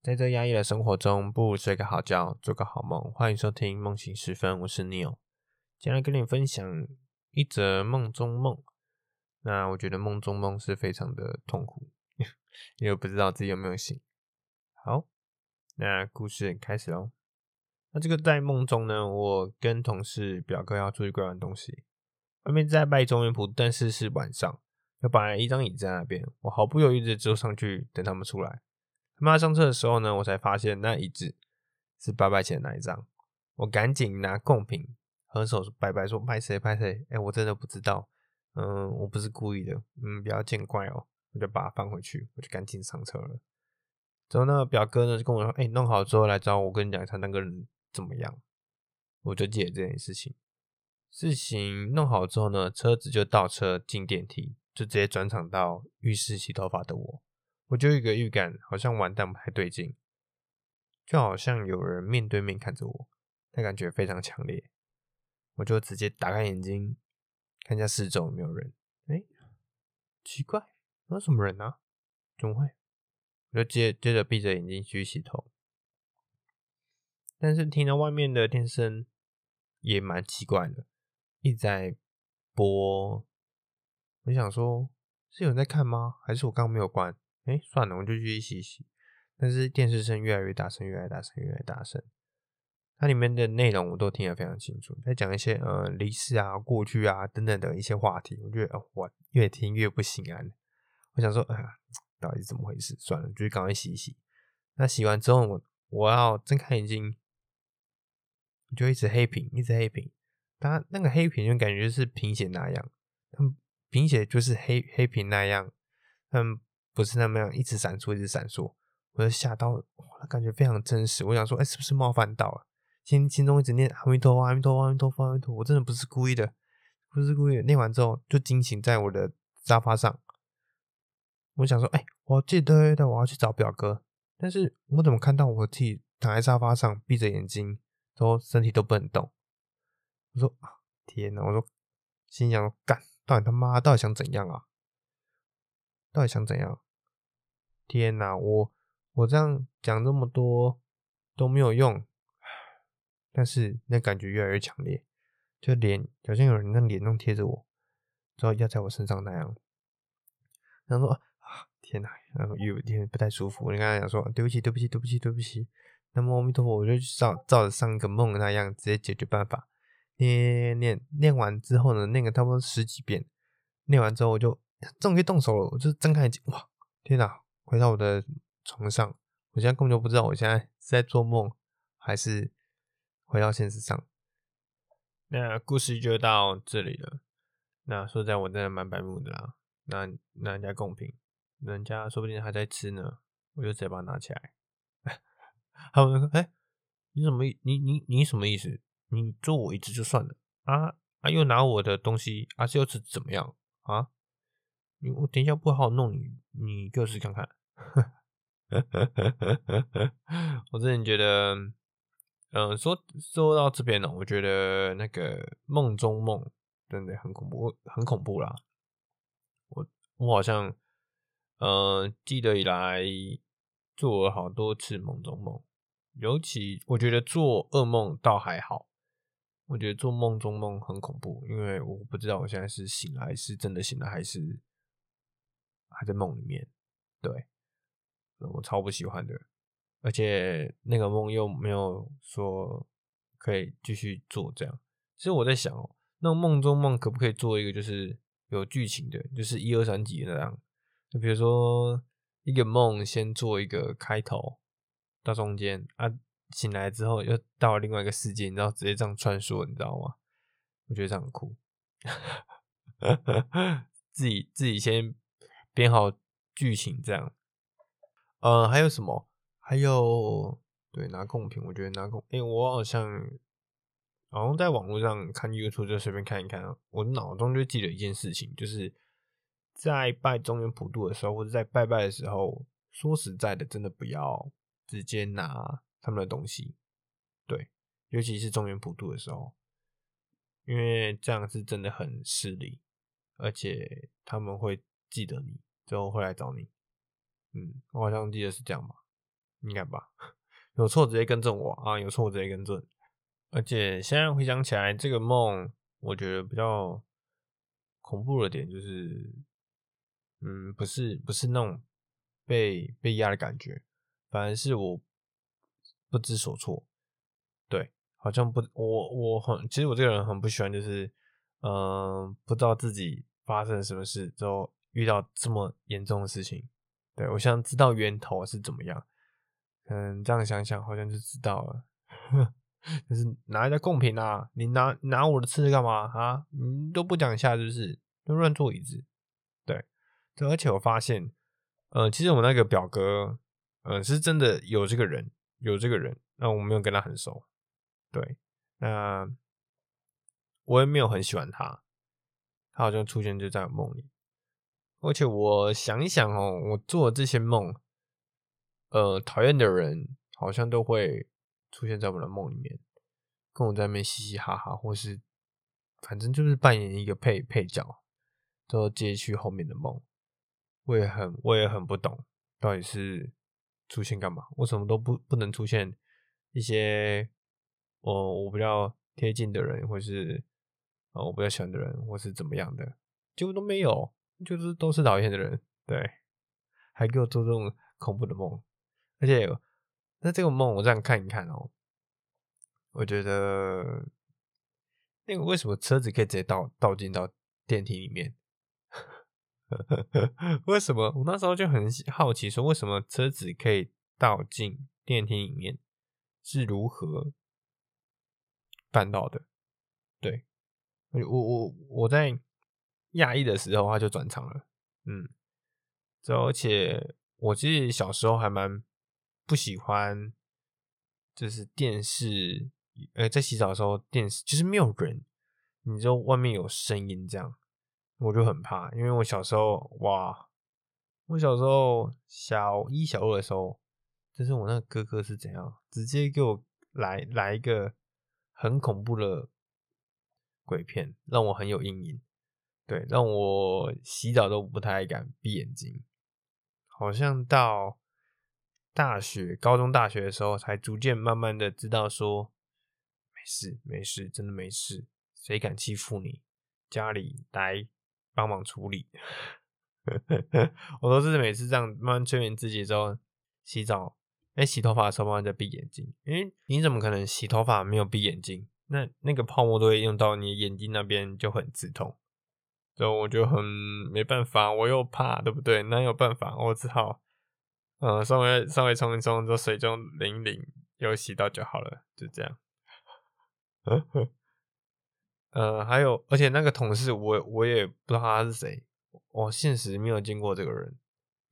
在这压抑的生活中，不如睡个好觉，做个好梦。欢迎收听梦醒时分，我是 Neil，今天跟你分享一则梦中梦。那我觉得梦中梦是非常的痛苦，因为不知道自己有没有醒。好，那故事开始喽。那这个在梦中呢，我跟同事表哥要出去归完东西，外面在拜中元普，但是是晚上，要摆了一张椅子在那边，我毫不犹豫的坐上去等他们出来。他妈上车的时候呢，我才发现那椅子是拜拜前那一张。我赶紧拿贡品合手拜拜说拍谁拍谁，哎、我真的不知道，嗯，我不是故意的，嗯，不要见怪哦。我就把它放回去，我就赶紧上车了。之后那个表哥呢就跟我说，哎、弄好之后来找我，我跟你讲一下那个人怎么样。我就记得这件事情。事情弄好之后呢，车子就倒车进电梯，就直接转场到浴室洗头发的我。我就有一个预感，好像完蛋不太对劲，就好像有人面对面看着我，那感觉非常强烈。我就直接打开眼睛，看一下四周有没有人。哎、奇怪，有什么人啊？怎么会？我就接接着闭着眼睛去洗头，但是听到外面的电声也蛮奇怪的，一直在播。我想说，是有人在看吗？还是我刚刚没有关？哎、算了，我就去洗洗。但是电视声越来越大声，越来越大声，越来越大声。它里面的内容我都听得非常清楚，在讲一些呃离世啊、过去啊等等的一些话题。我觉得我、越听越不心安。我想说，哎、呀，到底是怎么回事？算了，就去赶快洗一洗。那洗完之后，我我要睁开眼睛，就一直黑屏，一直黑屏。它那个黑屏就感觉就是贫血那样，嗯，贫血就是黑黑屏那样，嗯。不是那么样，一直闪烁，一直闪烁，我就吓到，哇，感觉非常真实。我想说，哎、是不是冒犯到了？心心中一直念阿弥陀佛，阿弥陀佛，阿弥陀佛，阿弥陀佛。我真的不是故意的，不是故意的。念完之后，就惊醒在我的沙发上。我想说，哎、我记得的，我要去找表哥。但是我怎么看到我自己躺在沙发上，闭着眼睛，然后身体都不能动？我说啊，天哪！我说，心想，干，到底他妈到底想怎样啊？到底想怎样？天哪，我我这样讲这么多都没有用，但是那感觉越来越强烈，就脸好像有人那脸弄贴着我，之后压在我身上那样。然后说啊，天哪，然后有点不太舒服。你刚才讲说对不起，对不起，对不起，对不起。那么阿弥陀佛，我就照照着上一个梦那样直接解决办法，念念念完之后呢，念个差不多十几遍，念完之后我就终于动手了，我就睁开眼睛，哇，天哪！回到我的床上，我现在根本就不知道我现在是在做梦还是回到现实上。那故事就到这里了。那说实在，我真的蛮白目的啦。那那人家贡品，人家说不定还在吃呢，我就直接把它拿起来。他们说：“哎、你什么？你你你什么意思？你做我一只就算了啊啊！又拿我的东西，啊是又是怎么样啊？你我等一下不好弄你，你给我试看看。”我真的觉得，嗯、说说到这边呢，我觉得那个梦中梦真的很恐怖，很恐怖啦。我我好像，嗯、记得以来做了好多次梦中梦，尤其我觉得做噩梦倒还好，我觉得做梦中梦很恐怖，因为我不知道我现在是醒来，是真的醒来，还是还在梦里面，对。我超不喜欢的，而且那个梦又没有说可以继续做这样。其实我在想哦，那梦中梦可不可以做一个就是有剧情的，就是一二三集那样？就比如说一个梦先做一个开头到中间啊，醒来之后又到了另外一个世界，然后直接这样穿梭，你知道吗？我觉得这样很酷。自己自己先编好剧情这样。呃，还有什么？还有，对，拿贡品，我觉得拿贡，哎、我好像好像在网络上看 YouTube 就随便看一看，我脑中就记得一件事情，就是在拜中原普渡的时候，或者在拜拜的时候，说实在的，真的不要直接拿他们的东西，对，尤其是中原普渡的时候，因为这样是真的很失礼，而且他们会记得你，之后会来找你。嗯，我好像记得是这样吧。应该吧？有错直接更正我啊！有错直接更正。而且现在回想起来，这个梦我觉得比较恐怖的点就是，嗯，不是不是那种被被压的感觉，反而是我不知所措。对，好像不，我我很，其实我这个人很不喜欢，就是嗯、不知道自己发生什么事之后遇到这么严重的事情。对，我想知道源头是怎么样。嗯，这样想想好像就知道了。就是拿一个贡品啊，你拿拿我的吃干嘛啊？你都不讲一下，就是都乱坐椅子。对，对，而且我发现，呃，其实我那个表哥，嗯、呃，是真的有这个人，有这个人。那我没有跟他很熟，对，那我也没有很喜欢他。他好像出现就在我梦里，而且我想一想哦，我做这些梦。呃，讨厌的人好像都会出现在我的梦里面，跟我在那边嘻嘻哈哈，或是反正就是扮演一个配配角，都接去后面的梦。我也很我也很不懂，到底是出现干嘛？为什么都不不能出现一些我、呃、我比较贴近的人，或是呃我比较喜欢的人，或是怎么样的？结果都没有，就是都是讨厌的人，对，还给我做这种恐怖的梦。而且，那这个梦我这样看一看哦，我觉得那个为什么车子可以直接倒倒进到电梯里面？为什么？我那时候就很好奇，说为什么车子可以倒进电梯里面，是如何办到的？对，我我我在压抑的时候，他就转场了。嗯，而且我其实小时候还蛮。不喜欢，就是电视，呃，在洗澡的时候，电视就是没有人，你就外面有声音这样，我就很怕，因为我小时候，哇，我小时候小一、小二的时候，就是我那个哥哥是怎样，直接给我来来一个很恐怖的鬼片，让我很有阴影，对，让我洗澡都不太敢闭眼睛，好像到。大学、高中、大学的时候，才逐渐慢慢的知道说，没事，没事，真的没事。谁敢欺负你？家里来帮忙处理。我都是每次这样慢慢催眠自己之后，洗澡，哎、洗头发的时候慢慢在闭眼睛。因为你怎么可能洗头发没有闭眼睛？那那个泡沫都会用到你眼睛那边，就很刺痛。所以我就很没办法，我又怕，对不对？哪有办法？我只好。嗯，稍微稍微冲一冲，就水中淋一淋，又洗到就好了，就这样。呃，还有，而且那个同事我，我也不知道他是谁，我现实没有见过这个人。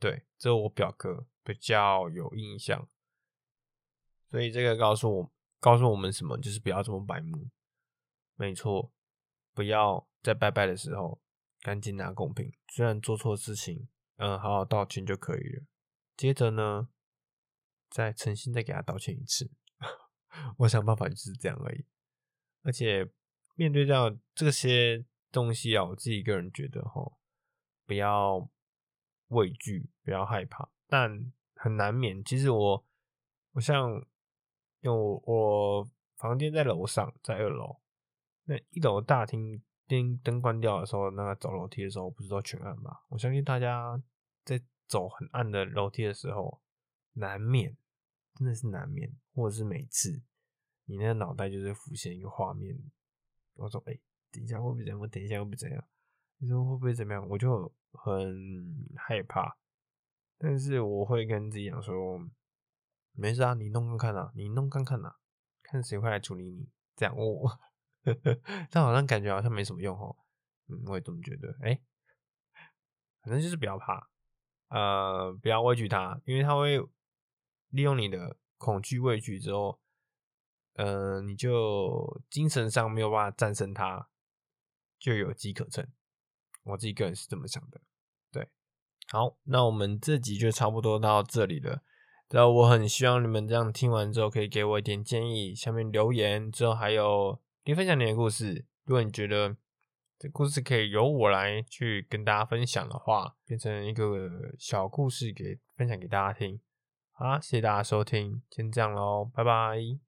对，只有我表哥比较有印象。所以这个告诉我，告诉我们什么？就是不要这么白目。没错，不要在拜拜的时候赶紧拿贡品，虽然做错事情，嗯，好好道歉就可以了。接着呢，再诚心再给他道歉一次。我想办法就是这样而已。而且面对这样这些东西啊，我自己个人觉得哈，不要畏惧，不要害怕，但很难免。其实我，我像，因为我，我房间在楼上，在二楼，那一楼大厅灯灯关掉的时候，那个走楼梯的时候不是都全暗吗？我相信大家在。走很暗的楼梯的时候，难免，真的是难免，或者是每次，你那个脑袋就是浮现一个画面，我说，哎、等一下会不会怎样？我等一下会不会怎样？你说会不会怎么样？我就很害怕，但是我会跟自己讲说，没事啊，你弄看看啊，你弄看看啊，看谁会来处理你。这样我，但好像感觉好像没什么用哦。嗯，我也这么觉得。哎、反正就是不要怕。呃，不要畏惧它，因为它会利用你的恐惧、畏惧之后，呃，你就精神上没有办法战胜它，就有机可乘。我自己个人是这么想的。对，好，那我们这集就差不多到这里了。然后我很希望你们这样听完之后，可以给我一点建议，下面留言之后还有你分享你的故事。如果你觉得，这故事可以由我来去跟大家分享的话，变成一个小故事给分享给大家听，好，谢谢大家收听，先这样喽，拜拜。